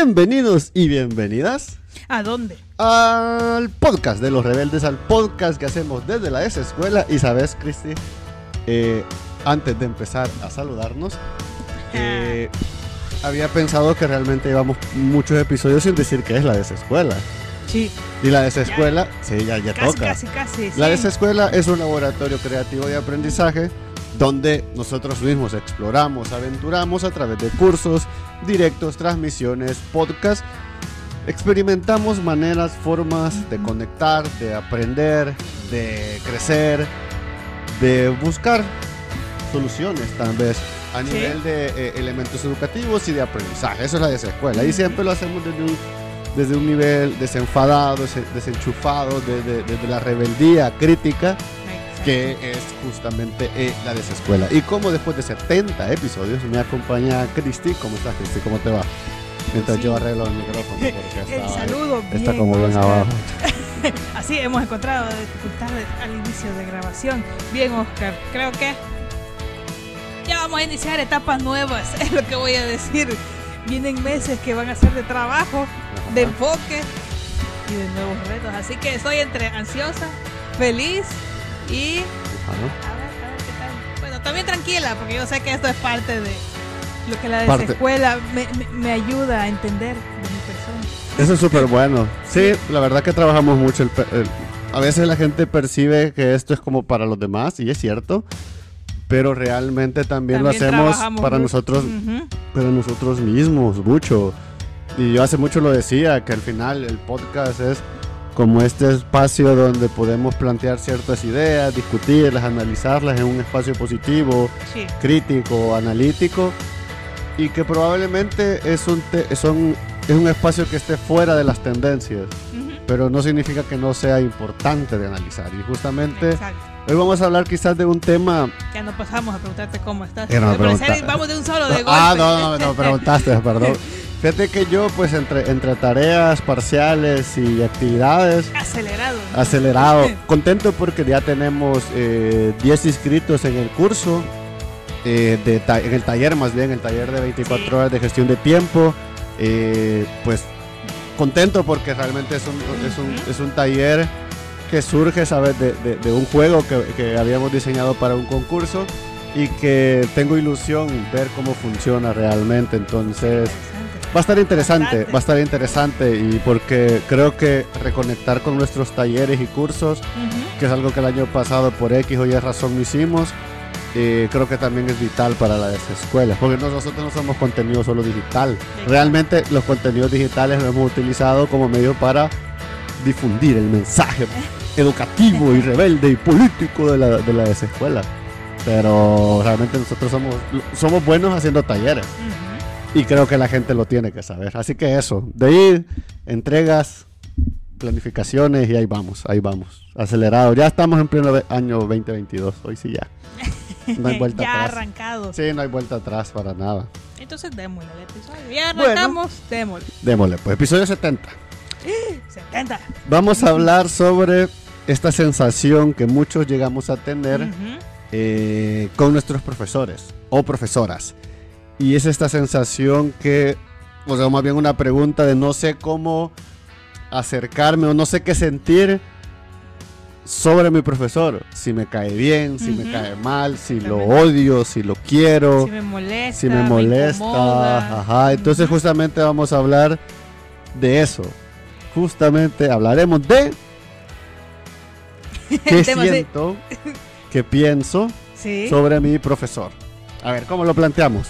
Bienvenidos y bienvenidas ¿A dónde? al podcast de los rebeldes, al podcast que hacemos desde la Escuela. Y sabes, Cristi, eh, antes de empezar a saludarnos, eh, había pensado que realmente llevamos muchos episodios sin decir que es la S Escuela. Sí, Y la S Escuela, sí, ya, ya casi, toca. casi, casi. La sí. S Escuela es un laboratorio creativo de aprendizaje donde nosotros mismos exploramos, aventuramos a través de cursos, directos, transmisiones, podcasts. Experimentamos maneras, formas de conectar, de aprender, de crecer, de buscar soluciones tal vez a Sí. nivel de eh, elementos educativos y de aprendizaje. Eso es la de esa escuela. Y siempre lo hacemos desde un, desde un nivel desenfadado, desen- desenchufado, desde, desde la rebeldía crítica que es justamente eh, la de esa escuela. Y como después de 70 episodios me acompaña Cristi. ¿Cómo estás, Cristi? ¿Cómo te va? Mientras Sí. yo arreglo el micrófono porque El está, saludo, está bien, como bien abajo. Así hemos encontrado dificultades al inicio de grabación. Bien, Oscar, creo que ya vamos a iniciar etapas nuevas, es lo que voy a decir. Vienen meses que van a ser de trabajo, de enfoque y de nuevos retos. Así que estoy entre ansiosa, feliz y Ajá. A ver, a ver qué tal. Bueno, también tranquila, porque yo sé que esto es parte de lo que la desescuela me, me, me ayuda a entender de mi persona. Eso es súper bueno. Sí, la verdad que trabajamos mucho. el pe- el- a veces la gente percibe que esto es como para los demás, y es cierto. Pero realmente también, lo hacemos para mucho. nosotros, para nosotros mismos, mucho. Y yo hace mucho lo decía, que al final el podcast es como este espacio donde podemos plantear ciertas ideas, discutirlas, analizarlas en un espacio positivo, Sí, crítico, analítico, y que probablemente es un, son, es un espacio que esté fuera de las tendencias, ujú. pero no significa que no sea importante de analizar. Y justamente exacto. hoy vamos a hablar quizás de un tema... Ya no pasamos a preguntarte cómo estás. No vamos de un solo de golpe. Ah, no, no, no, preguntaste, perdón. Fíjate que yo, pues, entre, entre tareas parciales y actividades, Acelerado. acelerado, contento porque ya tenemos eh, 10 inscritos en el curso, eh, de en el taller más bien, el taller de 24 Sí. horas de gestión de tiempo. eh, pues, contento porque realmente es un, es un, es un taller que surge, ¿sabes? De, de- de un juego que, que habíamos diseñado para un concurso y que tengo ilusión ver cómo funciona realmente. Entonces. Va a estar interesante, va a estar interesante y porque creo que reconectar con nuestros talleres y cursos, que es algo que el año pasado por X o Y razón no hicimos, eh, creo que también es vital para las escuelas, porque no- nosotros no somos contenido solo digital. Realmente los contenidos digitales los hemos utilizado como medio para difundir el mensaje educativo y rebelde y político de la, de la escuela. Pero realmente nosotros somos, somos buenos haciendo talleres. Y creo que la gente lo tiene que saber. Así que eso, de ir, entregas, planificaciones y ahí vamos, ahí vamos. Acelerado. Ya estamos en pleno año 2022. Hoy sí ya. No hay vuelta ya atrás. arrancado. Sí, no hay vuelta atrás para nada. Entonces démosle el episodio. Ya Bueno. arrancamos, démosle. Démosle, pues episodio 70. 70. Vamos a hablar sobre esta sensación que muchos llegamos a tener eh, con nuestros profesores o profesoras. Y es esta sensación que, o sea, más bien una pregunta de no sé cómo acercarme o no sé qué sentir sobre mi profesor. Si me cae bien, si me cae mal, si lo odio, si lo quiero, Si me molesta. si me molesta. Ajá, entonces justamente vamos a hablar de eso. Justamente hablaremos de qué siento, qué pienso Sí. sobre mi profesor. A ver, ¿cómo lo planteamos?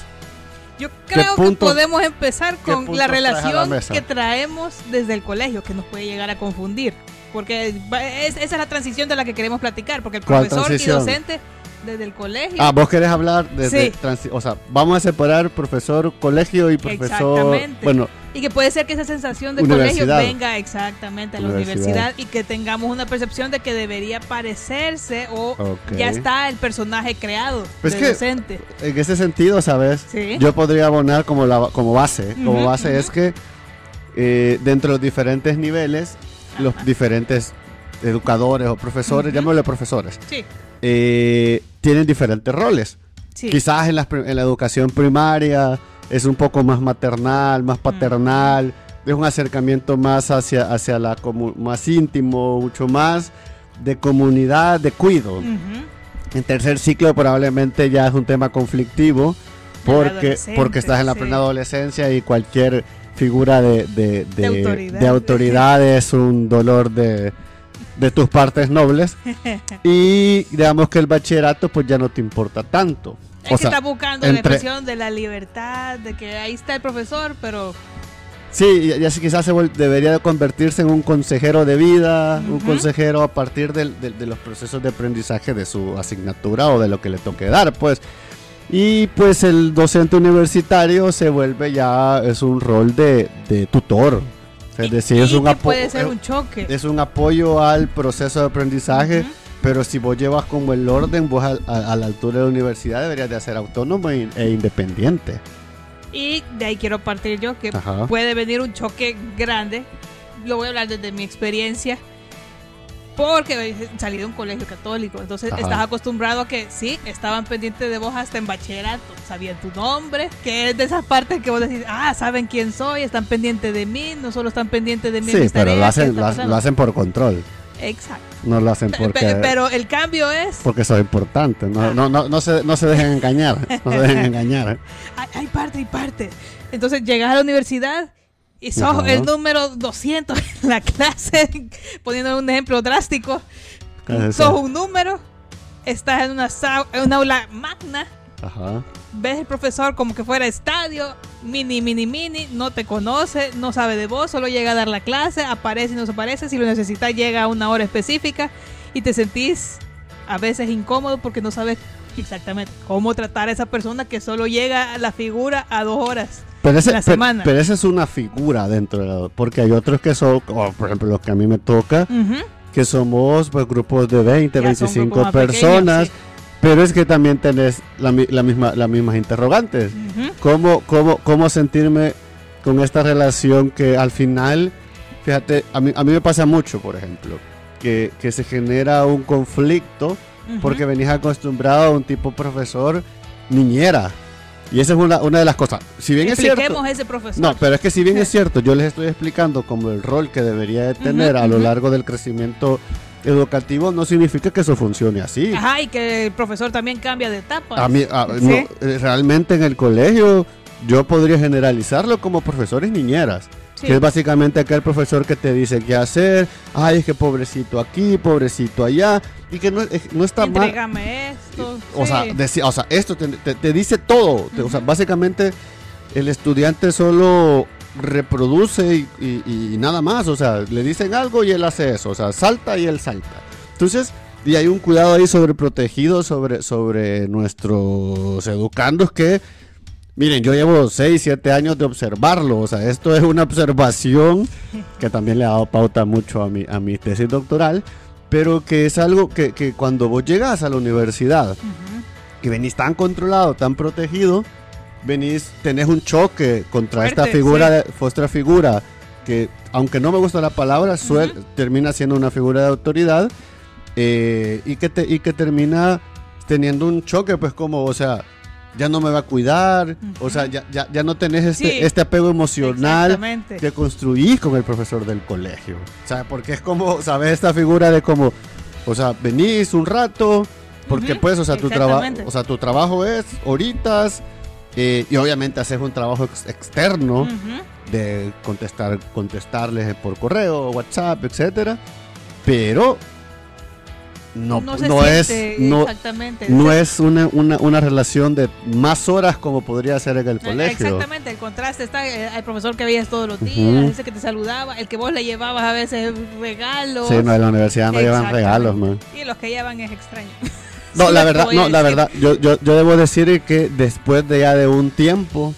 Yo creo que podemos empezar con la relación que traemos desde el colegio, que nos puede llegar a confundir. Porque es- esa es la transición de la que queremos platicar, porque el ¿Cuál profesor y docente desde el colegio. Ah, vos querés hablar desde Sí. o sea, vamos a separar profesor colegio y profesor, Exactamente. bueno, Y que puede ser que esa sensación de colegio venga exactamente a la Universidad. universidad y que tengamos una percepción de que debería parecerse o ya está el personaje creado Pues del que- docente. en ese sentido, ¿sabes? Sí. Yo podría abonar como la como base, como base es que eh, dentro de los diferentes niveles, los diferentes educadores o profesores, llamémosle profesores, Sí, eh, tienen diferentes roles. sí. Quizás en la, en la educación primaria es un poco más maternal, más paternal, es un acercamiento más hacia, hacia la más íntimo, mucho más de comunidad, de cuido. En tercer ciclo probablemente ya es un tema conflictivo porque, porque estás en la sí. plena adolescencia y cualquier figura de, de, de- autoridad. de autoridad es un dolor de, de tus partes nobles y digamos que el bachillerato pues ya no te importa tanto. Es O que sea, está buscando la entre- expresión de la libertad, de que ahí está el profesor, pero Sí, ya, sí quizás se debería de convertirse en un consejero de vida, un consejero a partir del- del- de los procesos de aprendizaje de su asignatura o de lo que le toque dar, pues. Y pues el docente universitario se vuelve ya, es un rol de, de tutor. Es decir, es y un, que apo- puede ser es- un choque. es un apoyo al proceso de aprendizaje, Ujú. pero si vos llevas como el orden, vos a, a- a la altura de la universidad deberías de ser autónomo e, e independiente. Y de ahí quiero partir yo, que Ajá. puede venir un choque grande. Lo voy a hablar desde mi experiencia. Porque salí de un colegio católico, entonces Ajá. estás acostumbrado a que sí, estaban pendientes de vos hasta en bachillerato, sabían tu nombre, que es de esas partes que vos decís, ah, saben quién soy, están pendientes de mí, no solo están pendientes de mí. en Sí, mis pero lo tareas, ¿qué hacen, lo, lo hacen por control. Exacto. No lo hacen porque, pe- pero el cambio es, porque son importantes. No, Ah. no, no, no, se, no se dejen engañar. No se dejen engañar. hay, hay parte y parte. Entonces llegas a la universidad y sos el número 200 en la clase, poniendo un ejemplo drástico. Ajá, sí. Sos un número, estás en una, en una aula magna, Ajá. ves el profesor como que fuera estadio, mini, mini, mini, no te conoce, no sabe de vos, solo llega a dar la clase, aparece y no se aparece, si lo necesitas llega a una hora específica y te sentís a veces incómodo porque no sabes exactamente cómo tratar a esa persona que solo llega a la figura a dos horas. Pero, ese, La pero, semana. pero esa es una figura dentro de la... Porque hay otros que son, por ejemplo los que a mí me toca, que somos pues, grupos de 20, Ya son 25 grupos más pequeños, personas. sí. Pero es que también tenés la, mi- la misma, las mismas interrogantes. ¿Cómo, cómo, ¿Cómo sentirme con esta relación que al final, fíjate, a mí, a mí me pasa mucho, por ejemplo, que, que se genera un conflicto porque venís acostumbrado a un tipo profesor niñera. Y esa es una, una de las cosas. Si bien es cierto... Expliquemos ese profesor. No, pero es que si bien es cierto, yo les estoy explicando como el rol que debería de tener a lo largo del crecimiento educativo, no significa que eso funcione así. Ajá, y que el profesor también cambia de etapa. A mí, a- Sí. no, eh, realmente en el colegio yo podría generalizarlo como profesores niñeras, Sí. que es básicamente aquel profesor que te dice qué hacer, ay, es que pobrecito aquí, pobrecito allá, y que no, es- no está mal. Entrégame esto. O, sea, deci- o sea, esto te, te- te dice todo. O sea, básicamente el estudiante solo reproduce y, y- y nada más. O sea, le dicen algo y él hace eso. O sea, salta y él salta. Entonces, y hay un cuidado ahí sobreprotegido sobre, sobre nuestros educandos que, miren, yo llevo 6, 7 años de observarlo. O sea, esto es una observación que también le ha dado pauta mucho a mi, a mi tesis doctoral. Pero que es algo que, que cuando vos llegas a la universidad Ujú. y venís tan controlado, tan protegido, venís, tenés un choque contra esta Fuerte, figura, sí. figura, que aunque no me gusta la palabra, suel- Ujú. termina siendo una figura de autoridad eh, y, que te, y que termina teniendo un choque, pues como, o sea, ya no me va a cuidar, o sea, ya, ya, ya no tenés este, Sí. este apego emocional que construís con el profesor del colegio. O sea, porque es como, ¿sabes? Esta figura de como, o sea, venís un rato, porque pues, o sea, tu trabajo, o sea, tu trabajo es horitas eh, y obviamente haces un trabajo ex- externo de contestar, contestarles por correo, WhatsApp, etcétera, pero no, no se no es, no, exactamente. no es una, una, una relación de más horas como podría ser en el colegio. Exactamente, el contraste está eh, el profesor que veías todos los días, ese que te saludaba, el que vos le llevabas a veces regalos. Sí, no, en la universidad no llevan regalos, man. Y los que llevan es extraño. No, Sí, la verdad, no, la decir. verdad, yo, yo, yo debo decir que después de ya de un tiempo,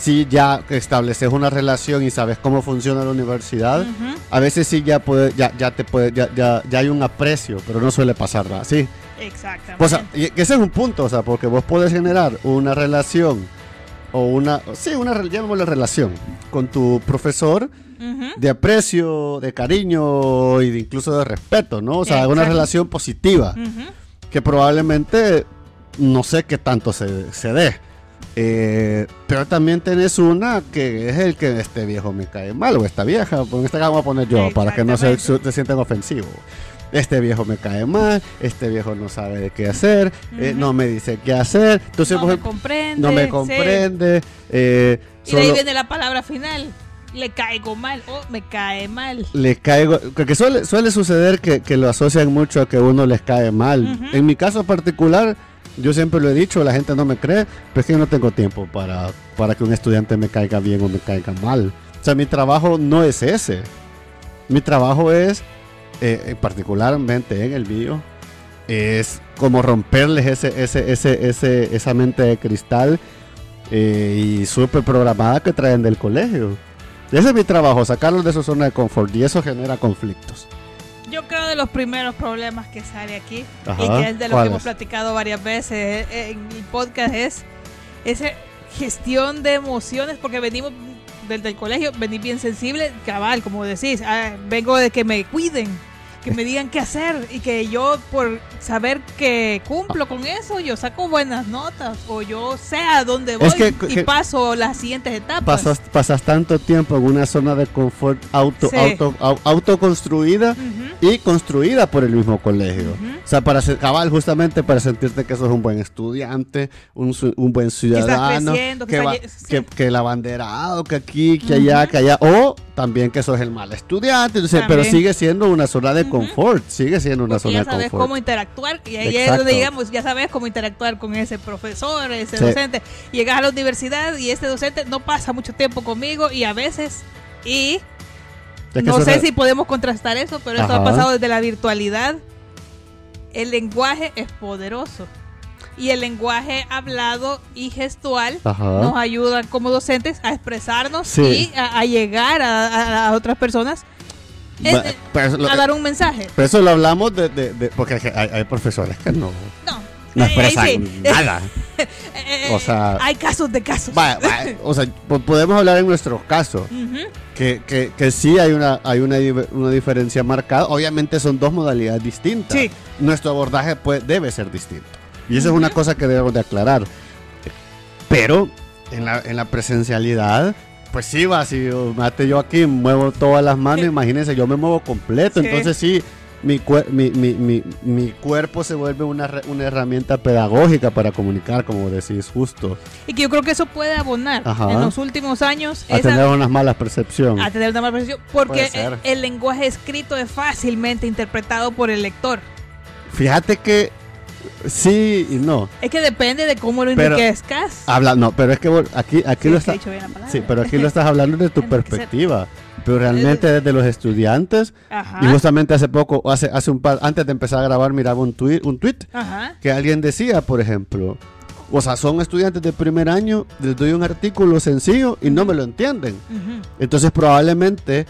si ya estableces una relación y sabes cómo funciona la universidad, a veces sí ya puede, ya, ya te puede, ya, ya, ya hay un aprecio, pero no suele pasar nada así. Exactamente. O sea, y que ese es un punto, o sea, porque vos puedes generar una relación o una, sí, una, llamémosle relación con tu profesor de aprecio, de cariño y de incluso de respeto, ¿no? O sea, una Exacto. relación positiva que probablemente no sé qué tanto se, se dé. Eh, pero también tenés una que es el que este viejo me cae mal o esta vieja, en este caso vamos a poner yo para que no se, se sientan ofensivos. Este viejo me cae mal, este viejo no sabe de qué hacer, eh, no me dice qué hacer, entonces no me comprende, no me comprende. Eh, y de ahí viene la palabra final le caigo mal o me cae mal. Le caigo, que suele, suele suceder que, que, lo asocian mucho a que uno les cae mal. En mi caso particular, yo siempre lo he dicho, la gente no me cree, pero es que yo no tengo tiempo para, para que un estudiante me caiga bien o me caiga mal. O sea, mi trabajo no es ese. Mi trabajo es, eh, particularmente en el mío, es como romperles ese, ese, ese, ese, esa mente de cristal eh, y súper programada que traen del colegio. Ese es mi trabajo, sacarlos de su zona de confort y eso genera conflictos. Yo creo de los primeros problemas que sale aquí y que es de lo que hemos platicado varias veces en mi podcast es esa gestión de emociones porque venimos desde el colegio, venís bien sensible, cabal, como decís, ah, vengo de que me cuiden que me digan qué hacer y que yo por saber que cumplo con eso, yo saco buenas notas o yo sé a dónde voy y paso las siguientes etapas. Pasas, tanto tiempo en una zona de confort auto, auto, autoconstruida y construida por el mismo colegio. O sea, para ser cabal, justamente para sentirte que sos un buen estudiante, un, un buen ciudadano, que, que, que, el abanderado, que aquí, que allá, que allá, o también que sos el mal estudiante, pero sigue siendo una zona de confort, sigue siendo una zona de confort. Ya sabes cómo interactuar, y ahí es donde digamos, ya sabes cómo interactuar con ese profesor, ese docente. Llegas a la universidad y este docente no pasa mucho tiempo conmigo y a veces, y no sé si podemos contrastar eso, pero esto ha pasado desde la virtualidad. El lenguaje es poderoso y el lenguaje hablado y gestual nos ayuda como docentes a expresarnos y a, llegar a, otras personas a dar un mensaje. Pero eso lo hablamos de, porque hay, profesores que no. No. expresan nada. o sea, hay casos de casos. o sea, podemos hablar en nuestros casos. que, que, que, sí hay una hay una, una, diferencia marcada. Obviamente son dos modalidades distintas. Nuestro abordaje puede, debe ser distinto. Y esa es una cosa que debemos de aclarar. Pero en la, en la presencialidad pues sí, va, si mate yo aquí, muevo todas las manos, imagínense, yo me muevo completo, entonces sí, mi, mi, mi, mi, cuerpo se vuelve una, una, herramienta pedagógica para comunicar, como decís, justo. Y que yo creo que eso puede abonar en los últimos años. A tener unas malas percepciones. A tener una mala percepción, porque el lenguaje escrito es fácilmente interpretado por el lector. Fíjate que Sí y no. Es que depende de cómo lo enriquezcas. Habla, no, pero es que aquí, aquí lo estás. Sí, pero aquí lo estás hablando de tu perspectiva. Pero realmente desde los estudiantes. Y justamente hace poco, hace, hace un par, antes de empezar a grabar, miraba un tweet, un tweet que alguien decía, por ejemplo. O sea, son estudiantes de primer año, les doy un artículo sencillo y no me lo entienden. Entonces, probablemente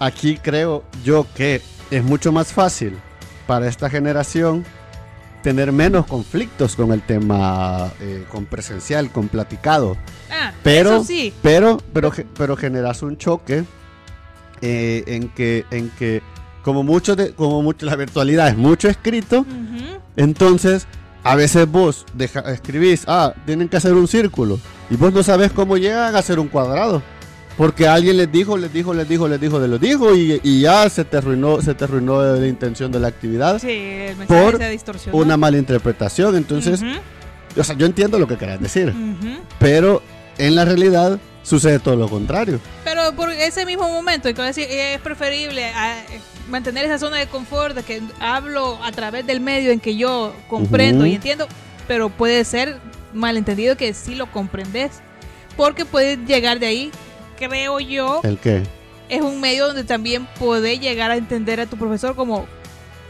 aquí creo yo que es mucho más fácil para esta generación tener menos conflictos con el tema eh, con presencial, con platicado. Ah, pero, sí. pero, pero, pero generas un choque eh, en que, en que como mucho de, como mucho la virtualidad es mucho escrito, entonces a veces vos deja, escribís, ah, tienen que hacer un círculo y vos no sabes cómo llegan a hacer un cuadrado. Porque alguien les dijo, les dijo, les dijo, les dijo, les lo dijo y, ya se te arruinó, se te arruinó la intención de la actividad. Sí, el mensaje por se distorsionó. una mala interpretación. Entonces, o sea, yo entiendo lo que querés decir, pero en la realidad sucede todo lo contrario. Pero por ese mismo momento, es preferible ah, mantener esa zona de confort, de que hablo a través del medio en que yo comprendo y entiendo, pero puede ser malentendido que sí lo comprendes, porque puedes llegar de ahí creo yo. ¿El qué? Es un medio donde también puede llegar a entender a tu profesor como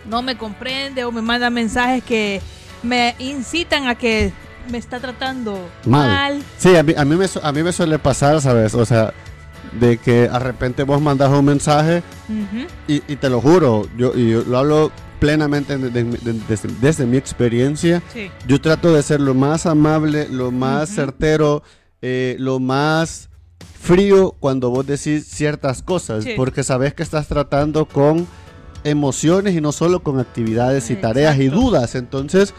no me comprende o me manda mensajes que me incitan a que me está tratando mal. Sí, a mí, a, mí me, a mí me suele pasar, ¿sabes? O sea, de que de repente vos mandas un mensaje y, te lo juro, yo, y lo hablo plenamente desde, mi experiencia. Yo trato de ser lo más amable, lo más certero, eh, lo más frío cuando vos decís ciertas cosas, porque sabes que estás tratando con emociones y no solo con actividades y tareas y dudas. Entonces,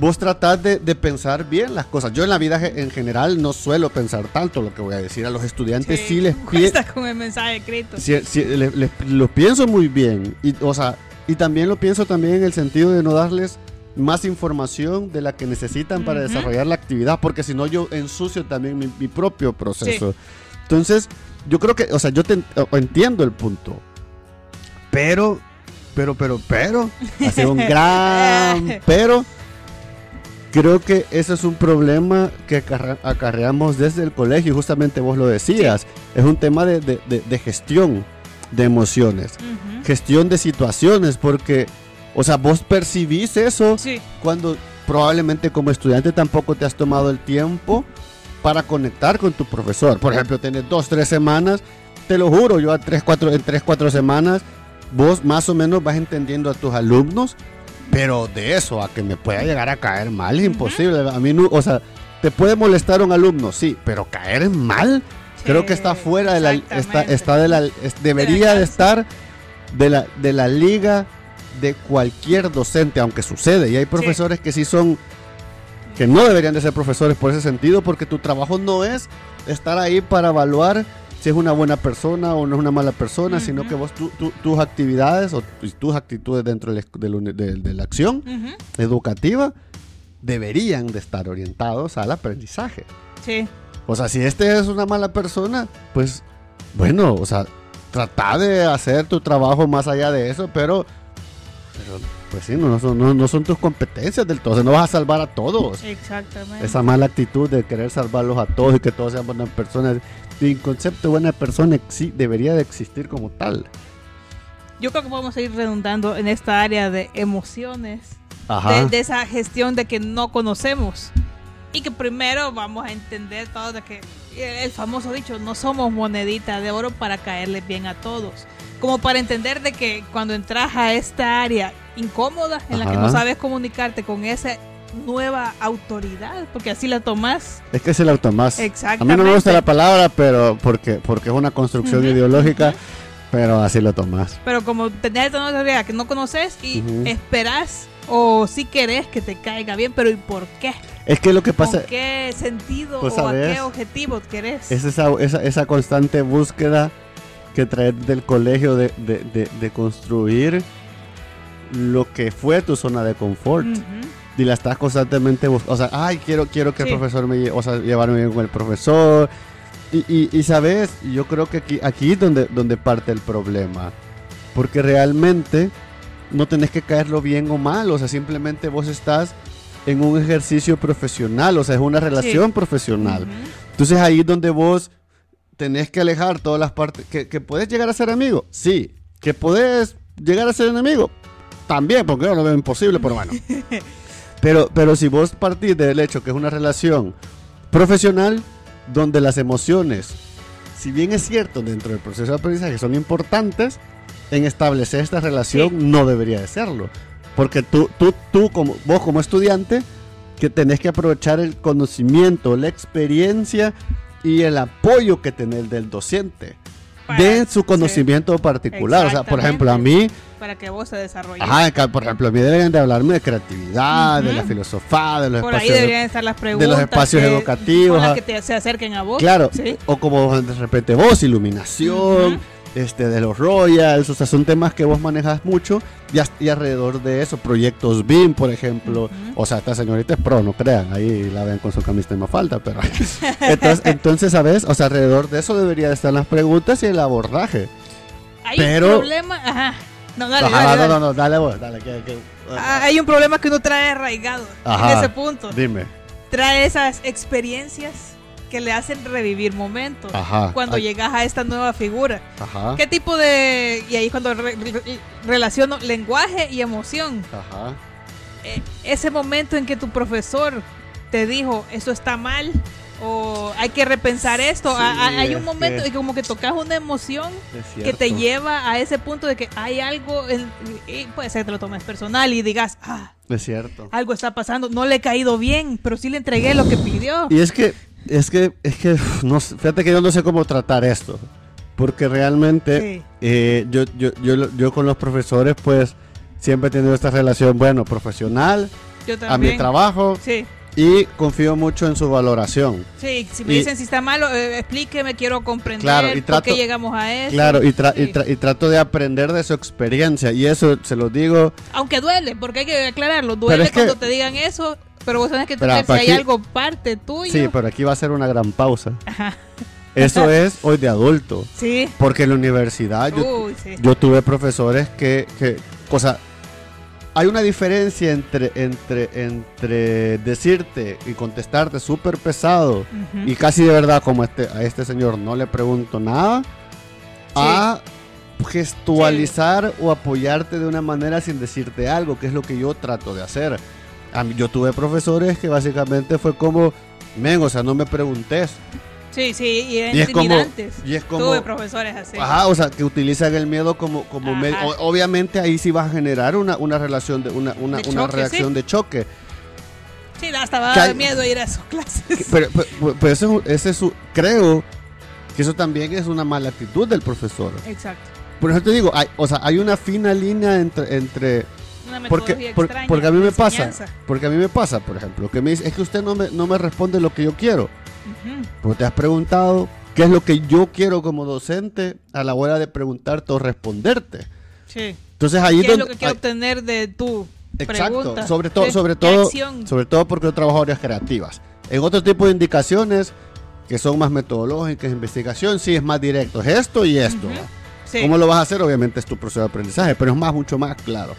vos tratás de, de pensar bien las cosas. Yo en la vida en general no suelo pensar tanto lo que voy a decir. A los estudiantes sí, les pie- cuesta con el mensaje escrito. sí- sí, le- le- lo pienso muy bien. Y, o sea, y también lo pienso también en el sentido de no darles más información de la que necesitan para desarrollar la actividad, porque si no yo ensucio también mi, mi propio proceso. Entonces, yo creo que, o sea, yo te entiendo el punto, pero, pero, pero, pero, hace un gran pero. Creo que ese es un problema que acarre- acarreamos desde el colegio, y justamente vos lo decías. Es un tema de, de- de- de gestión de emociones, gestión de situaciones, porque, o sea, vos percibís eso Sí, cuando probablemente como estudiante tampoco te has tomado el tiempo para conectar con tu profesor. Por ejemplo, tenés dos, tres semanas, te lo juro, yo a tres, cuatro, en tres, cuatro semanas, vos más o menos vas entendiendo a tus alumnos, pero de eso a que me pueda llegar a caer mal es imposible. A mí no, o sea, te puede molestar un alumno, sí, pero caer mal, creo que está sí, fuera de la, está, está de la, debería de estar de la, de la liga de cualquier docente, aunque sucede. Y hay profesores que sí son, que no deberían de ser profesores por ese sentido, porque tu trabajo no es estar ahí para evaluar si es una buena persona o no es una mala persona, sino que vos tu- tu- tus actividades o tus, actitudes dentro de, de la acción educativa deberían de estar orientados al aprendizaje. Sí, O sea, si este es una mala persona, pues bueno, o sea, trata de hacer tu trabajo más allá de eso, pero, pero pues sí, no, no son, no, no son tus competencias del todo, o sea, no vas a salvar a todos. exactamente. Esa mala actitud de querer salvarlos a todos y que todos sean buenas personas, el concepto de buena persona debería de existir como tal. Yo creo que podemos ir redundando en esta área de emociones, Ajá. de, de esa gestión de que no conocemos. Y que primero vamos a entender todo de que eh, el famoso dicho, no somos monedita de oro para caerle bien a todos. Como para entender de que cuando entras a esta área incómoda en la que no sabes comunicarte con esa nueva autoridad, porque así la tomas. Es que es el automás. A Exactamente. mí no me gusta la palabra, pero porque, porque es una construcción ideológica, pero así lo tomas. Pero como tenés esta nueva autoridad que no conoces y Ujú. esperas o si querés que te caiga bien, pero ¿y por qué? Es que lo que pasa ¿Con qué sentido Pues, o a qué objetivo querés? es esa, esa, esa constante búsqueda que traer del colegio de, de, de- de construir lo que fue tu zona de confort. Y la estás constantemente buscando. O sea, ay, quiero, quiero que Sí. el profesor me lle- o sea, llevarme bien con el profesor. Y, y, y, sabes, yo creo que aquí, aquí es donde, donde parte el problema. Porque realmente no tenés que caerlo bien o mal. O sea, simplemente vos estás en un ejercicio profesional. O sea, es una relación profesional. Entonces ahí es donde vos tenés que alejar todas las partes. ¿Que, que puedes llegar a ser amigo? Sí. ¿Que puedes llegar a ser enemigo? También, porque yo lo veo imposible, pero bueno. pero, pero si vos partís del hecho que es una relación profesional donde las emociones, si bien es cierto dentro del proceso de aprendizaje son importantes, en establecer esta relación no debería de serlo. Porque tú, tú, tú como, vos como estudiante, que tenés que aprovechar el conocimiento, la experiencia y el apoyo que tenés del docente Para- de su sí, conocimiento particular. O sea, por ejemplo, a mí, para que vos te desarrolles. ajá, por ejemplo, a mí deberían de hablarme de creatividad, de la filosofía, de los Por ahí espacios. deberían estar las preguntas. los espacios que- educativos, con las ah. que te- se acerquen a vos. Claro, Sí. o como de repente vos, iluminación. Este, de los royals, o sea, son temas que vos manejas mucho y, y alrededor de eso, proyectos BIM, por ejemplo, Ujú. o sea, esta señorita es pro, no crean, ahí la ven con su camisa de falta, pero entonces, entonces, ¿sabes? O sea, alrededor de eso debería de estar las preguntas y el abordaje. Hay pero- un problema. Ajá. No, dale, Ajá, dale, no, dale. no, no, dale vos, dale, que, que- Ah, Hay un problema que uno trae arraigado Ajá. en ese punto. dime, Trae esas experiencias que le hacen revivir momentos. ajá, Cuando ay, llegas a esta nueva figura. ajá, ¿Qué tipo de... Y ahí cuando re- re- relaciono lenguaje y emoción. ajá, Eh, ese momento en que tu profesor te dijo, eso está mal, o hay que repensar esto. Sí, A- a- hay un momento que- en que como que tocas una emoción que te lleva a ese punto de que hay algo, en- y puede ser que te lo tomes personal y digas, ah, Es cierto. algo está pasando, no le he caído bien, pero sí le entregué lo que pidió. Y es que, es que, es que, no fíjate que yo no sé cómo tratar esto. Porque realmente Sí. eh, yo, yo, yo, yo con los profesores, pues, siempre he tenido esta relación, bueno, profesional Yo a mi trabajo Sí. y confío mucho en su valoración. Sí, si me Y- dicen si está malo, eh, explíqueme, quiero comprender Claro, y por trato- qué llegamos a eso. Claro, y, tra- y Sí. tra- y trato de aprender de su experiencia y eso se lo digo. Aunque duele, porque hay que aclararlo. Duele es que- cuando te digan eso, pero vos tenés que entender si hay algo parte tuyo. Sí, pero aquí va a ser una gran pausa. Ajá. Eso es hoy de adulto. Sí. Porque en la universidad yo, Uy, sí. yo tuve profesores que, que, o sea, hay una diferencia entre, entre, entre decirte y contestarte súper pesado y casi de verdad como este, a este señor no le pregunto nada, a gestualizar o apoyarte de una manera sin decirte algo, que es lo que yo trato de hacer. A mí, yo tuve profesores que básicamente fue como, men, o sea, no me preguntes. Sí, sí, y eran Y es como, y es como, Tuve profesores así. Ajá, o sea, que utilizan el miedo como, como medio- Obviamente ahí sí vas a generar una, una relación, de una, una, De una choque, reacción sí. de choque. Sí, hasta va a dar miedo ir a sus clases. Que- Pero, pero- pero ese, es un- ese es un- creo que eso también es una mala actitud del profesor. Exacto. Por eso te digo, hay, o sea, hay una fina línea entre... entre Una porque, metodología por- extraña porque a mí me pasa, porque a mí me pasa, por ejemplo, que me dice, es que usted no me, no me responde lo que yo quiero. Ujú. Porque te has preguntado qué es lo que yo quiero como docente a la hora de preguntarte o responderte. Sí. Entonces ahí ¿Qué es donde- lo que quiero ahí- obtener de tu Exacto, pregunta? sobre todo, ¿Qué- sobre todo, sobre todo porque yo trabajo áreas creativas. En otro tipo de indicaciones que son más metodológicas, investigación, sí es más directo, es esto y esto. Ujú. ¿va? Sí. ¿Cómo lo vas a hacer? Obviamente es tu proceso de aprendizaje, pero es más, mucho más claro.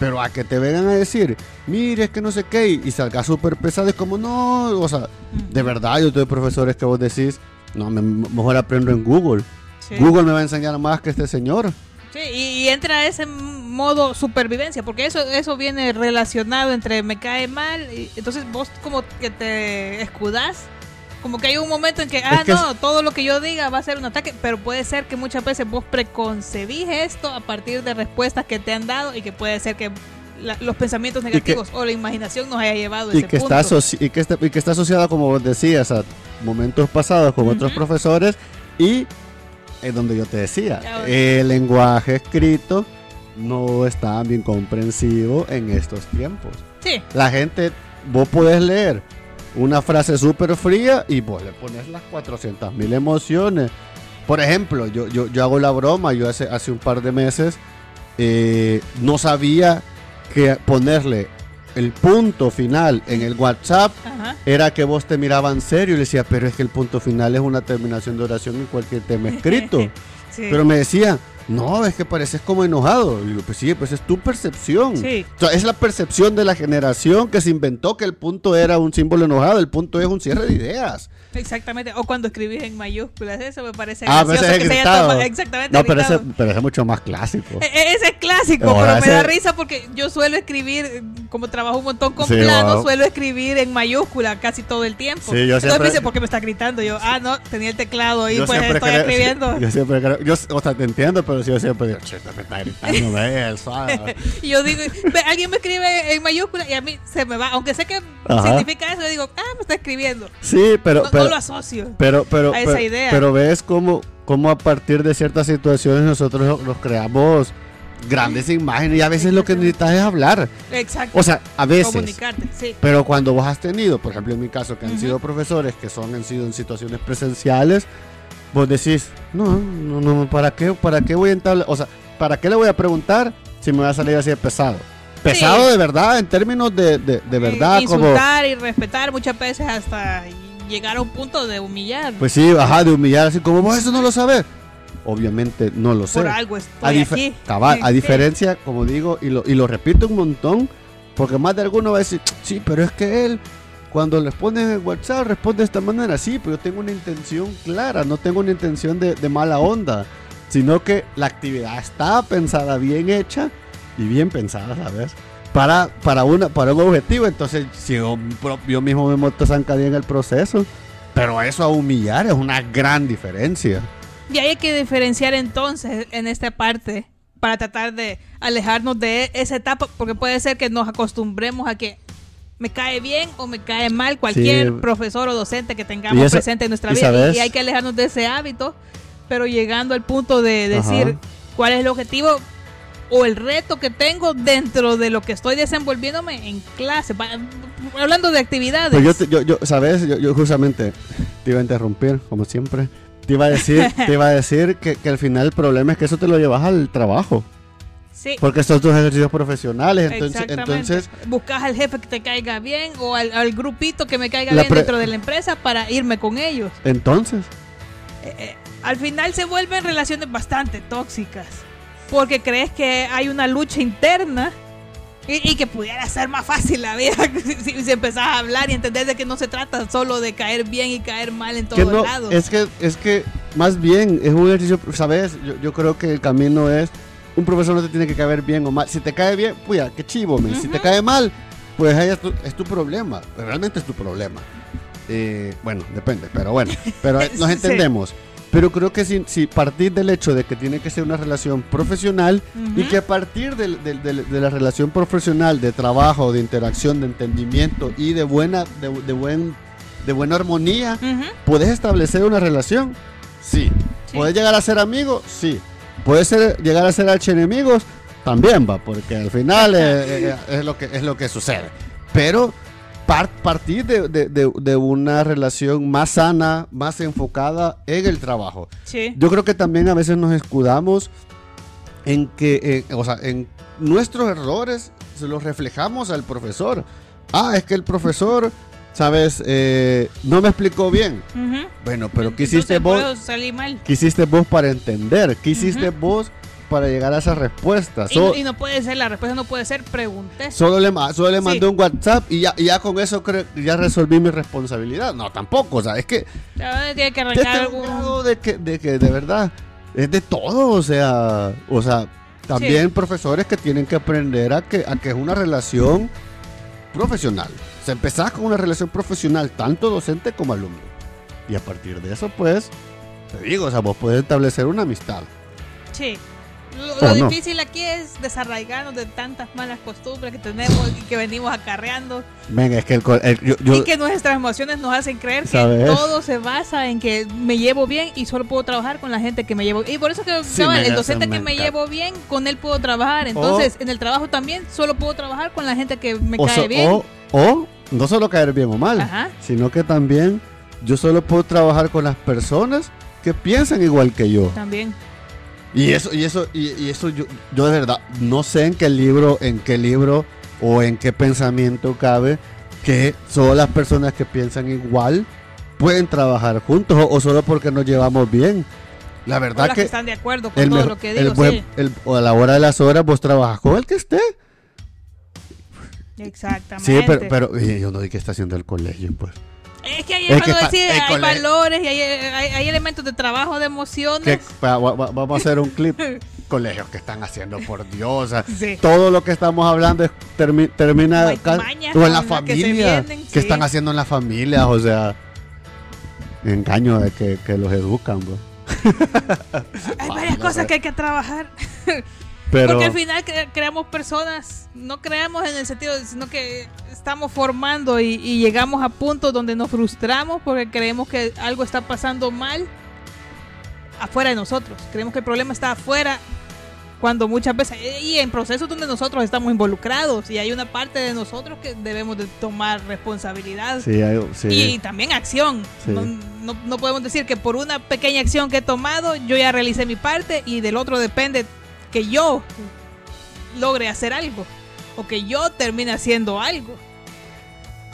Pero a que te vengan a decir, mire, es que no sé qué, y, salga súper pesado, es como, no, o sea, de verdad, yo tuve profesores que vos decís, no, me- mejor aprendo en Google. Sí. Google me va a enseñar más que este señor. Sí, y, y entra ese modo supervivencia, porque eso eso viene relacionado entre me cae mal, y entonces vos como que te escudás, como que hay un momento en que, ah, que no, todo lo que yo diga va a ser un ataque, pero puede ser que muchas veces vos preconcebís esto a partir de respuestas que te han dado y que puede ser que la- los pensamientos que- negativos o la imaginación nos haya llevado a y ese que, punto. está y, que está, y que está asociada, como vos decías, a momentos pasados con otros Ujú. profesores y es donde yo te decía, el lenguaje escrito no está bien comprensivo en estos tiempos. Sí, La gente, vos podés leer una frase súper fría y vos le pones las 400 mil emociones. Por ejemplo, yo, yo, yo hago la broma, yo hace, hace un par de meses eh, no sabía que ponerle el punto final en el WhatsApp ajá. era que vos te miraban serio y le decía, pero es que el punto final es una terminación de oración en cualquier tema escrito. Sí. Pero me decía, no, es que pareces como enojado. Y pues sí, pues es tu percepción. Sí. O sea, es la percepción de la generación que se inventó que el punto era un símbolo enojado. El punto es un cierre de ideas. Exactamente, o cuando escribís en mayúsculas, eso me parece Ah, gracioso pero ese es que se exactamente. No, pero ese, pero ese es mucho más clásico. E- e- Ese es clásico, pero me da risa porque yo suelo escribir, como trabajo un montón con Sí, planos, wow. suelo escribir en mayúscula casi todo el tiempo. Sí, yo Entonces siempre- me dice, ¿por qué me está gritando? Yo, ah, no, tenía el teclado y Yo pues estoy escribiendo. Yo siempre creo, yo, o sea, te entiendo, pero sí, yo siempre digo, "Che, me está gritando, ve, suave". Y yo digo, alguien me escribe en mayúscula y a mí se me va, aunque sé que Ajá. significa eso, yo digo, ah, me está escribiendo. Sí, pero, No, no pero, lo asocio. pero, pero, a esa pero, idea. pero ves cómo, cómo a partir de ciertas situaciones nosotros nos creamos grandes imágenes y a veces lo que necesitas es hablar. Exacto. O sea, a veces. Comunicarte, sí. Pero cuando vos has tenido, por ejemplo en mi caso, que han Ujú. sido profesores que son, han sido en situaciones presenciales, vos decís, no, no, no, ¿para qué, para qué voy a entablar? O sea, ¿para qué le voy a preguntar si me va a salir así de pesado? Pesado de verdad, en términos de, de, de verdad, Eh, como... Insultar y respetar muchas veces hasta llegar a un punto de humillar. Pues sí, ajá, de humillar así como, vos eso no lo sabes. Obviamente no lo sé. Por algo A, estoy dife- aquí. cabal, Sí, a diferencia, como digo, y lo, y lo repito un montón, porque más de alguno va a decir, sí, pero es que él, cuando le pones en WhatsApp, responde de esta manera, sí, pero yo tengo una intención clara, no tengo una intención de, mala onda, sino que la actividad está pensada, bien hecha y bien pensada, ¿sabes? Para, para, una, para un objetivo, entonces si yo, yo mismo me monto zancadilla en el proceso, pero eso a humillar es una gran diferencia. Y hay que diferenciar entonces en esta parte para tratar de alejarnos de esa etapa, porque puede ser que nos acostumbremos a que me cae bien o me cae mal cualquier Sí. profesor o docente que tengamos eso- presente en nuestra y vida. sabes- Y, hay que alejarnos de ese hábito, pero llegando al punto de decir Ajá. cuál es el objetivo, o el reto que tengo dentro de lo que estoy desenvolviéndome en clase. Hablando de actividades. Pues yo, yo, yo, ¿sabes? Yo, yo justamente te iba a interrumpir, como siempre. Te iba a decir, te iba a decir que, que al final el problema es que eso te lo llevas al trabajo. Sí. Porque son tus ejercicios profesionales. Entonces, entonces buscas al jefe que te caiga bien o al, al grupito que me caiga bien dentro de la empresa para irme con ellos. entonces. Eh, eh, al final se vuelven relaciones bastante tóxicas porque crees que hay una lucha interna y, y que pudiera ser más fácil la vida si, si empezás a hablar y entender de que no se trata solo de caer bien y caer mal en todos no, lados. es que, es que más bien es un ejercicio, ¿sabes? Yo, yo creo que el camino es, un profesor no te tiene que caer bien o mal. Si te cae bien, pues ya, qué chivo, men. Si te cae mal, pues ahí es tu, es tu problema. Realmente es tu problema. Eh, bueno, depende, pero bueno, pero nos Sí. entendemos. Pero creo que si, si partir del hecho de que tiene que ser una relación profesional y que a partir de la relación profesional, de trabajo, de interacción, de entendimiento y de buena, de, buen, de buena armonía. ¿Puedes establecer una relación? Sí. Sí. ¿Puedes llegar a ser amigos? Sí. ¿Puedes ser- llegar a ser archienemigos? También va, porque al final eh, eh, es, lo que, es lo que sucede. Pero par- partir de, de- de- de una relación más sana, más enfocada en el trabajo. Sí. Yo creo que también a veces nos escudamos en que, eh, o sea, en nuestros errores se los reflejamos al profesor. Ah, es que el profesor, sabes, Eh, no me explicó bien. Bueno, pero ¿qué hiciste vos? salir mal. ¿Qué hiciste vos para entender? ¿Qué hiciste vos para llegar a esa respuesta? Y, So- no, y no puede ser, la respuesta no puede ser pregunté. Solo le, solo le Sí. mandé un WhatsApp y ya, y ya con eso ya resolví mi responsabilidad. No, tampoco. O sea, es que Tiene que arrancar algún... de que, de que de verdad es de todo. O sea, o sea, también Sí. profesores que tienen que aprender a que, a que es una relación profesional. O sea, empezás con una relación profesional, tanto docente como alumno. Y a partir de eso, pues, te digo, o sea, vos puedes establecer una amistad. Sí. Lo, ¿O lo no? difícil aquí es desarraigarnos de tantas malas costumbres que tenemos y que venimos acarreando. Venga, es que el, el- yo, yo- y que nuestras emociones nos hacen creer ¿Sabes? que todo se basa en que me llevo bien y solo puedo trabajar con la gente que me llevo Y por eso que Sí, me- el docente que me llevo bien, con él puedo trabajar. Entonces, en el trabajo también solo puedo trabajar con la gente que me o, cae so- bien. o- o no solo caer bien o mal, Ajá. sino que también yo solo puedo trabajar con las personas que piensan igual que yo. También. Y eso, y eso, y, y eso yo, yo de verdad no sé en qué libro, en qué libro o en qué pensamiento cabe que solo las personas que piensan igual pueden trabajar juntos o, o solo porque nos llevamos bien. La O verdad las que que están de acuerdo con el todo lo que el digo. buen- sí. el- o a la hora de las horas vos trabajas con el que esté. Exactamente. Sí, pero, pero yo no di que está haciendo el colegio, pues. Es que ahí Es que decir, hay valores y hay, hay- hay elementos de trabajo, de emociones. Que- pa- va- va- vamos a hacer un clip. Colegios que están haciendo, por Dios. o sea, Sí. Todo lo que estamos hablando es termi- termina Hay o en la que familia. vienen, que sí. están haciendo en las familias? O sea, engaño de que, que los educan, bro. Hay Vale, varias cosas sé. que hay que trabajar. Pero Porque al final cre- creamos personas, no creamos en el sentido, de- sino que estamos formando y, y llegamos a puntos donde nos frustramos porque creemos que algo está pasando mal afuera de nosotros. Creemos que el problema está afuera cuando muchas veces, y en procesos donde nosotros estamos involucrados y hay una parte de nosotros que debemos de tomar responsabilidad. sí, hay- sí. Y también acción. Sí. No, no- no podemos decir que por una pequeña acción que he tomado, yo ya realicé mi parte y del otro depende que yo logre hacer algo o que yo termine haciendo algo.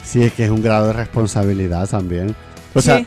Sí, es que es un grado de responsabilidad también. O sea,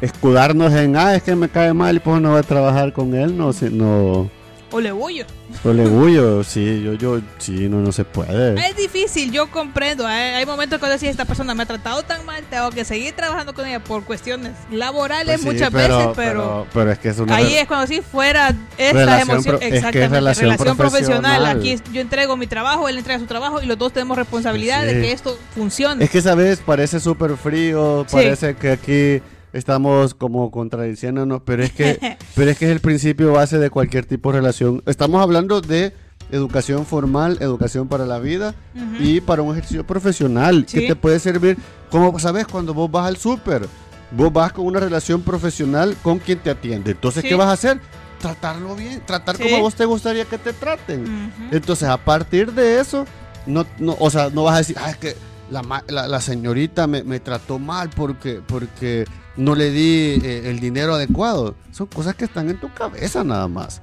escudarnos en, ah, es que me cae mal y pues no voy a trabajar con él, no, si- no, O le huyo. no le huyo, sí, yo, yo, sí, no, no se puede. Es difícil, yo comprendo. Hay, hay momentos que decir, esta persona me ha tratado tan mal, tengo que seguir trabajando con ella por cuestiones laborales Pues sí, muchas pero- veces, pero... pero es que es una Ahí es cuando sí fuera esta emoción, pro- es que es exactamente, relación relación, profesional. profesional. Aquí yo entrego mi trabajo, él entrega su trabajo y los dos tenemos responsabilidad Sí. de que esto funcione. Es que, ¿sabes? Parece súper frío, Sí. parece que aquí estamos como contradiciéndonos, pero es que, pero es que es el principio base de cualquier tipo de relación. Estamos hablando de educación formal, educación para la vida y para un ejercicio profesional Sí. que te puede servir, como sabes, cuando vos vas al súper, vos vas con una relación profesional con quien te atiende. Entonces, Sí. ¿qué vas a hacer? tratarlo bien, tratar Sí. como a vos te gustaría que te traten. Entonces, a partir de eso, no, no, o sea, no vas a decir, ah, es que la, la- la señorita me, me trató mal porque, porque no le di eh, el dinero adecuado. Son cosas que están en tu cabeza nada más.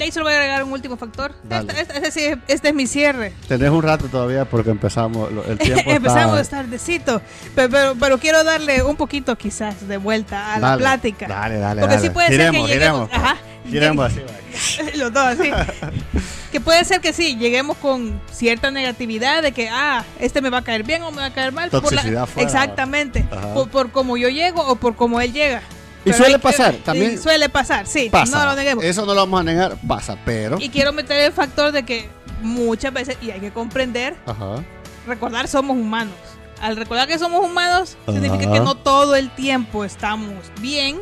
Ahí solo voy a agregar un último factor. Este, este- este este es mi cierre. Tenés un rato todavía porque empezamos, el tiempo está- Empezamos tardecito, pero, pero, pero quiero darle un poquito quizás de vuelta a la plática. Dale, dale, Porque dale. sí puede giremos, ser que lleguemos. giremos, Ajá. giremos así. Los dos así. que puede ser que sí, lleguemos con cierta negatividad de que, ah, este me va a caer bien o me va a caer mal. Toxicidad fuera. Exactamente. Por, por cómo yo llego o por cómo él llega. Y suele que- pasar, y también suele pasar, sí. Pasa. No lo neguemos. Eso no lo vamos a negar, pasa, pero. Y quiero meter el factor de que muchas veces, y hay que comprender, Ajá. recordar somos humanos. Al recordar que somos humanos, significa que no todo el tiempo estamos bien,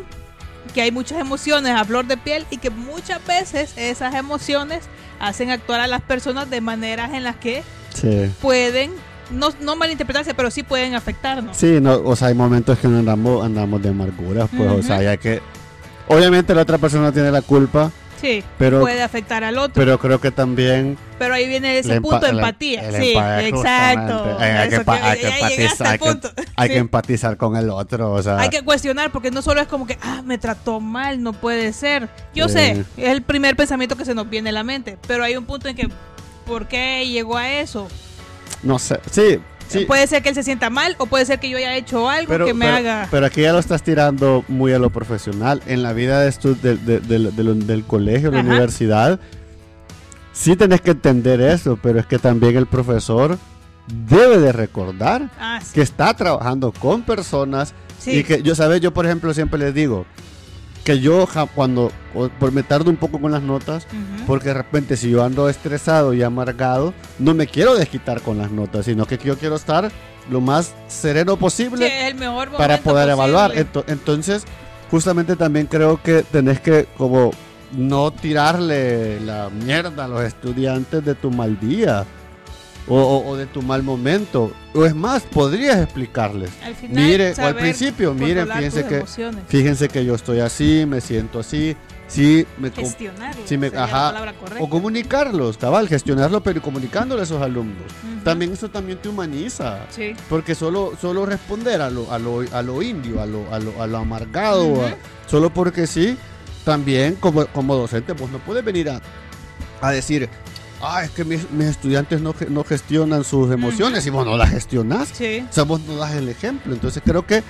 que hay muchas emociones a flor de piel y que muchas veces esas emociones hacen actuar a las personas de maneras en las que Sí. pueden, no, no malinterpretarse, pero sí pueden afectarnos. Sí, no, o sea, hay momentos que no andamos, andamos de amargura, pues, o sea, ya que. Obviamente la otra persona tiene la culpa, Sí, Pero- puede afectar al otro. pero creo que también Pero ahí viene ese punto de empatía. el sí, exacto. Hay- que hay que empatizar, que con el otro, o sea. Hay que cuestionar porque no solo es como que, ah, me trató mal, no puede ser. Yo Sí. sé, es el primer pensamiento que se nos viene a la mente, pero hay un punto en que, ¿por qué llegó a eso? No sé, sí, sí. Puede ser que él se sienta mal o puede ser que yo haya hecho algo pero, que me pero- haga... pero aquí ya lo estás tirando muy a lo profesional. En la vida de estu- del- del- del- del- colegio, la Ajá. universidad, sí tenés que entender eso, pero es que también el profesor debe de recordar Ah, sí. que está trabajando con personas Sí. y que yo sabes yo por ejemplo siempre les digo que yo cuando por me tardo un poco con las notas porque de repente si yo ando estresado y amargado no me quiero desquitar con las notas sino que yo quiero estar lo más sereno posible es el mejor para poder evaluar. Posible. Entonces justamente también creo que tenés que como no tirarle la mierda a los estudiantes de tu mal día o, de tu mal momento o es más podrías explicarles Al final, Mire, o al principio, miren, fíjense que, emociones. fíjense que yo estoy así, me siento así, sí, me Gestionarlo, sí me- ajá, o comunicarlos, cabal, gestionarlo, pero comunicándole a esos alumnos. También eso también te humaniza, Sí. porque solo, solo responder a lo, a lo, a lo indio, a lo, a lo, a lo amargado, a- solo porque sí, también como, como docente, pues no puedes venir a, a decir, ah, es que mis, mis estudiantes no, no gestionan sus emociones, y vos no las gestionas. Sí. O sea, vos no das el ejemplo. Entonces creo que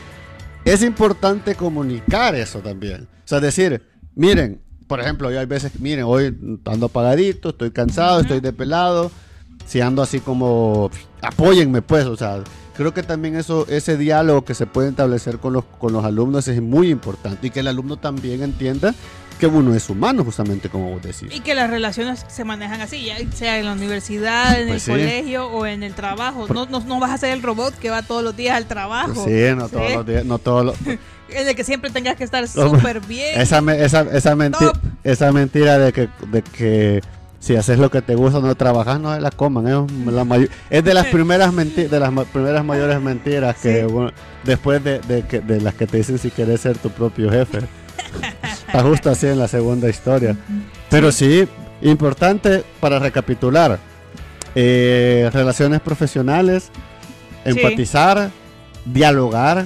es importante comunicar eso también. O sea, decir, miren, por ejemplo, yo hay veces, miren, hoy ando apagadito, estoy cansado, Ujú. estoy depelado, si ando así como, apóyenme pues, o sea, creo que también eso, ese diálogo que se puede establecer con los, con los alumnos es muy importante y que el alumno también entienda que uno es humano, justamente como vos decís. Y que las relaciones se manejan así, ya sea en la universidad, en Pues sí. el colegio o en el trabajo. No, no, no vas a ser el robot que va todos los días al trabajo. Pues sí, no todos los días, no todos los... En el que siempre tengas que estar súper bien. Esa, me- esa, esa, menti- Top. esa mentira de que, de que si haces lo que te gusta no trabajas, no la coman. Es, la mayo- es de las primeras menti- de las ma- primeras mayores mentiras que Sí. uno- después de, de que- de las que te dicen si quieres ser tu propio jefe. Está justo así en la segunda historia. Pero sí, importante para recapitular. eh, relaciones profesionales, Sí. empatizar, dialogar,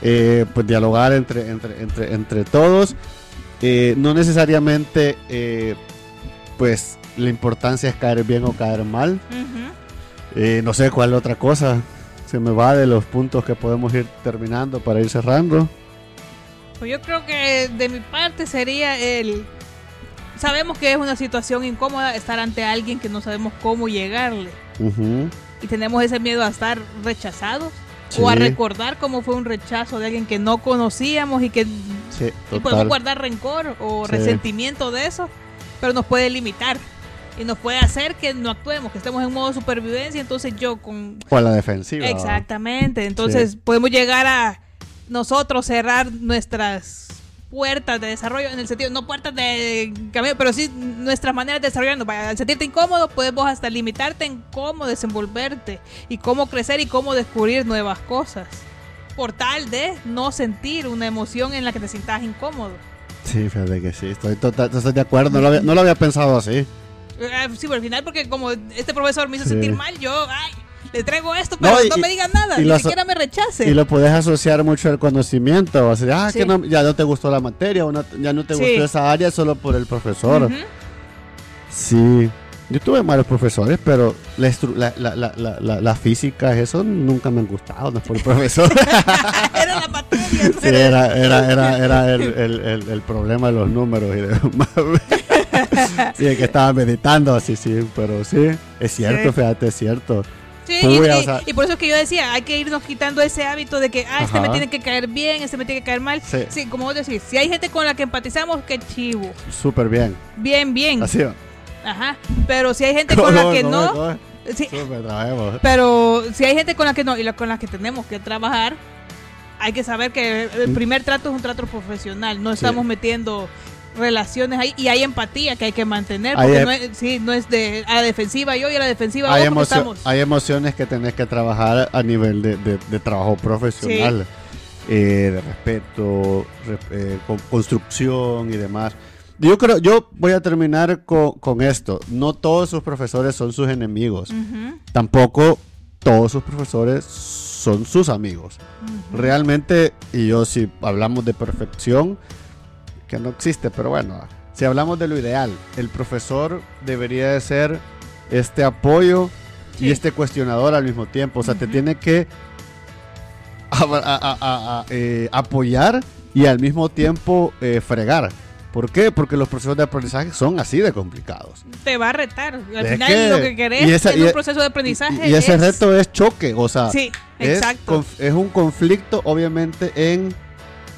eh, pues dialogar entre, entre, entre, entre todos. Eh, no necesariamente, pues la importancia es caer bien o caer mal. No sé cuál otra cosa. Se me va de los puntos que podemos ir terminando para ir cerrando. Pues yo creo que de mi parte sería el... Sabemos que es una situación incómoda estar ante alguien que no sabemos cómo llegarle. Y tenemos ese miedo a estar rechazados. O a recordar cómo fue un rechazo de alguien que no conocíamos y que Sí, y podemos guardar rencor o Sí. resentimiento de eso, pero nos puede limitar y nos puede hacer que no actuemos, que estemos en modo supervivencia. Entonces yo con... O a la defensiva. Exactamente. Entonces podemos llegar a nosotros cerrar nuestras puertas de desarrollo en el sentido, no puertas de camino, pero sí nuestras maneras de desarrollarnos. Al sentirte incómodo, puedes vos hasta limitarte en cómo desenvolverte y cómo crecer y cómo descubrir nuevas cosas. Por tal de no sentir una emoción en la que te sientas incómodo. Sí, fíjate que sí, estoy, total, estoy de acuerdo, no lo, había, no lo había pensado así. Eh, Sí, pero al final, porque como este profesor me hizo Sí. sentir mal, yo, ay, le traigo esto, pero No, me digan nada, ni siquiera me rechace. Y lo puedes asociar mucho al conocimiento. O sea, ah, Sí. que no- ya no te gustó la materia, o no- ya no te Sí. gustó esa área solo por el profesor. Sí, yo tuve malos profesores, pero la, la, la, la, la, física, eso nunca me han gustado, no es por el profesor. era la materia, Sí, era, era, era, era el, el, el, el problema de los números y demás. Sí, que estaba meditando, sí, sí, pero sí, es cierto, Sí. fíjate, es cierto. Sí, Pues y, por eso es que yo decía, hay que irnos quitando ese hábito de que, ah, este me tiene que caer bien, este me tiene que caer mal. Sí. Sí, como vos decís, si hay gente con la que empatizamos, qué chivo. Súper bien. Bien, bien. Así va. Ajá. Pero si hay gente con la que no, sí, Súper, trabajemos. pero si hay gente con la que no y la con la que tenemos que trabajar, hay que saber que el Mm. primer trato es un trato profesional. No Sí. estamos metiendo relaciones ahí y hay empatía que hay que mantener porque em- no es, sí, no es de a la defensiva yo y a la defensiva Hay, vos estamos hay emociones que tenés que trabajar a nivel de, de- de trabajo profesional, eh, de respeto, re- eh, con- construcción y demás. Yo creo, yo voy a terminar con, con esto. No todos sus profesores son sus enemigos. Tampoco todos sus profesores son sus amigos. Realmente, y yo si hablamos de perfección, que no existe, pero bueno, si hablamos de lo ideal, el profesor debería de ser este apoyo Sí. y este cuestionador al mismo tiempo. O sea, te tiene que a- a- a- a- a- eh, apoyar y al mismo tiempo eh, fregar. ¿Por qué? Porque los procesos de aprendizaje son así de complicados. te va a retar. Al Es final que- lo que querés y esa- en y- un proceso de aprendizaje Y, y ese es- reto es choque, o sea, Sí, es, exacto. conf- es un conflicto obviamente en,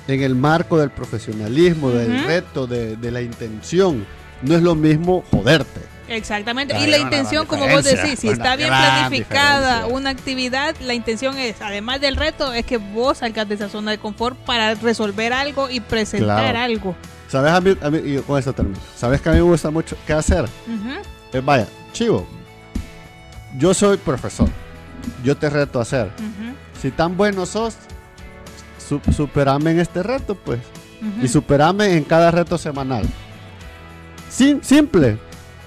en el marco del profesionalismo, del reto, de, de la intención. No es lo mismo joderte. Exactamente. Y la intención, como vos decís, si está bien planificada diferencia. una actividad, la intención es, además del reto, es que vos salgas de esa zona de confort para resolver algo y presentar Claro. algo. ¿Sabes? A mí, a mí- y con esto termino. ¿Sabes que a mí me gusta mucho qué hacer? Eh, vaya, chivo. Yo soy profesor. Yo te reto a hacer. Si tan bueno sos, su- superame en este reto, pues. y superame en cada reto semanal. Sim- simple.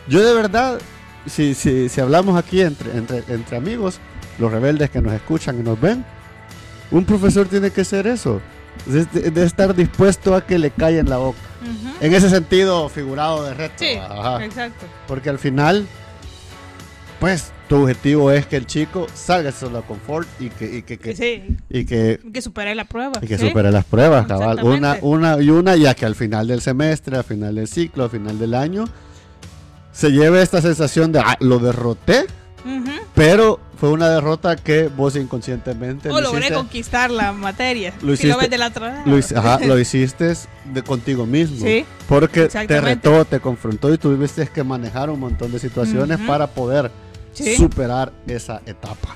Yo de verdad, si, si, si hablamos aquí entre, entre, entre amigos, los rebeldes que nos escuchan y nos ven, un profesor tiene que ser eso. De, estar dispuesto a que le caiga en la boca. En ese sentido figurado de reto. Sí, exacto. Porque al final, pues, tu objetivo es que el chico salga de su zona de confort y que, y que, que- Sí, y que que superar la prueba. y que ¿sí? supere las pruebas, cabal. Una, una y una, ya que al final del semestre, al final del ciclo, al final del año, se lleve esta sensación de, ah, lo derroté, pero fue una derrota que vos inconscientemente O lo logré hiciste, conquistar la materia. Lo si lo hiciste- ves de la otra lo, ajá, lo hiciste de contigo mismo. Sí, Porque te retó, te confrontó y tuviste que manejar un montón de situaciones para poder sí. superar esa etapa.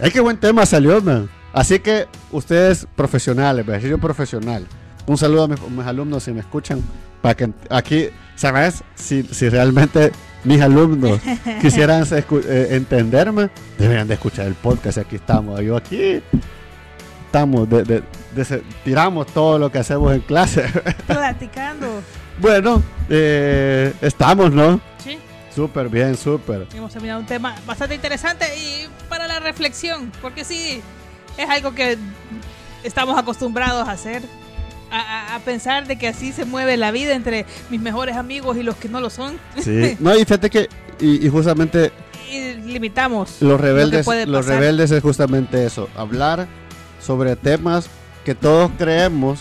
Ay, qué buen tema salió, man. Así que ustedes profesionales, yo profesional. Un saludo a mis, a mis alumnos si me escuchan. Para que aquí, ¿sabes? Si, si realmente mis alumnos quisieran eh, entenderme, deberían de escuchar el podcast. Aquí estamos. Yo aquí estamos, de- de- de se- tiramos todo lo que hacemos en clase. Platicando. bueno, eh, estamos, ¿no? Súper bien, súper. Hemos terminado un tema bastante interesante y para la reflexión, porque sí, es algo que estamos acostumbrados a hacer, a, a- pensar de que así se mueve la vida entre mis mejores amigos y los que no lo son, Sí. No, y fíjate que, y, y justamente y limitamos los lo rebeldes, puede los rebeldes es justamente eso, hablar sobre temas que todos creemos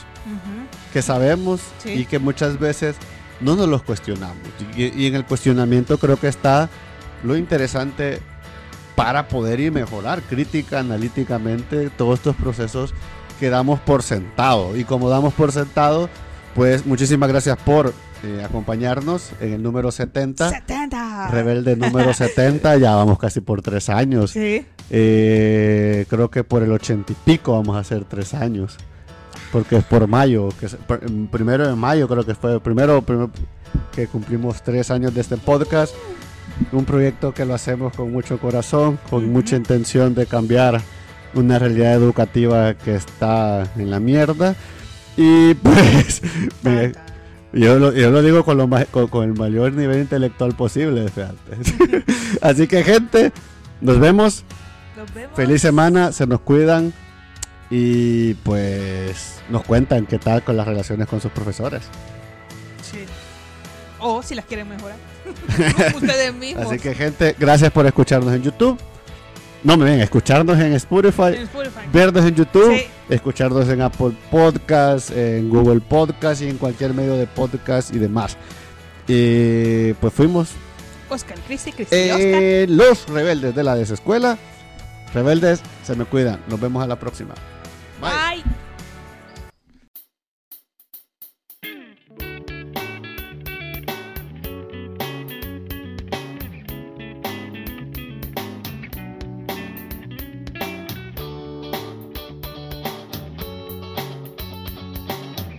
que sabemos Sí. y que muchas veces no nos los cuestionamos. Y, y en el cuestionamiento creo que está lo interesante para poder ir mejorar crítica, analíticamente, todos estos procesos que damos por sentado. Y como damos por sentado, pues muchísimas gracias por eh, acompañarnos en el número 70. 70. Rebelde número 70, ya vamos casi por tres años. Sí. Eh, creo que por el ochenta y pico vamos a hacer tres años. Porque es por mayo, que es- em, primero de mayo creo que fue, primero, primero que cumplimos tres años de este podcast. Un proyecto que lo hacemos con mucho corazón, con mucha intención de cambiar una realidad educativa que está en la mierda. Y pues, me- yo, lo, yo lo digo con, lo con, con el mayor nivel intelectual posible. Así que, gente, nos vemos. Nos vemos. Feliz semana, se nos cuidan. Y pues nos cuentan qué tal con las relaciones con sus profesores. Sí. O si las quieren mejorar. Ustedes mismos. Así que, gente, gracias por escucharnos en YouTube. No me ven, escucharnos en Spotify. En Spotify. vernos en YouTube, Sí. escucharnos en Apple Podcast, en Google Podcast y en cualquier medio de podcast y demás. Y pues fuimos Oscar, Cristi, Cristi, Oscar. eh, los rebeldes de la desescuela. Rebeldes, se me cuidan. Nos vemos a la próxima. Bye. Bye.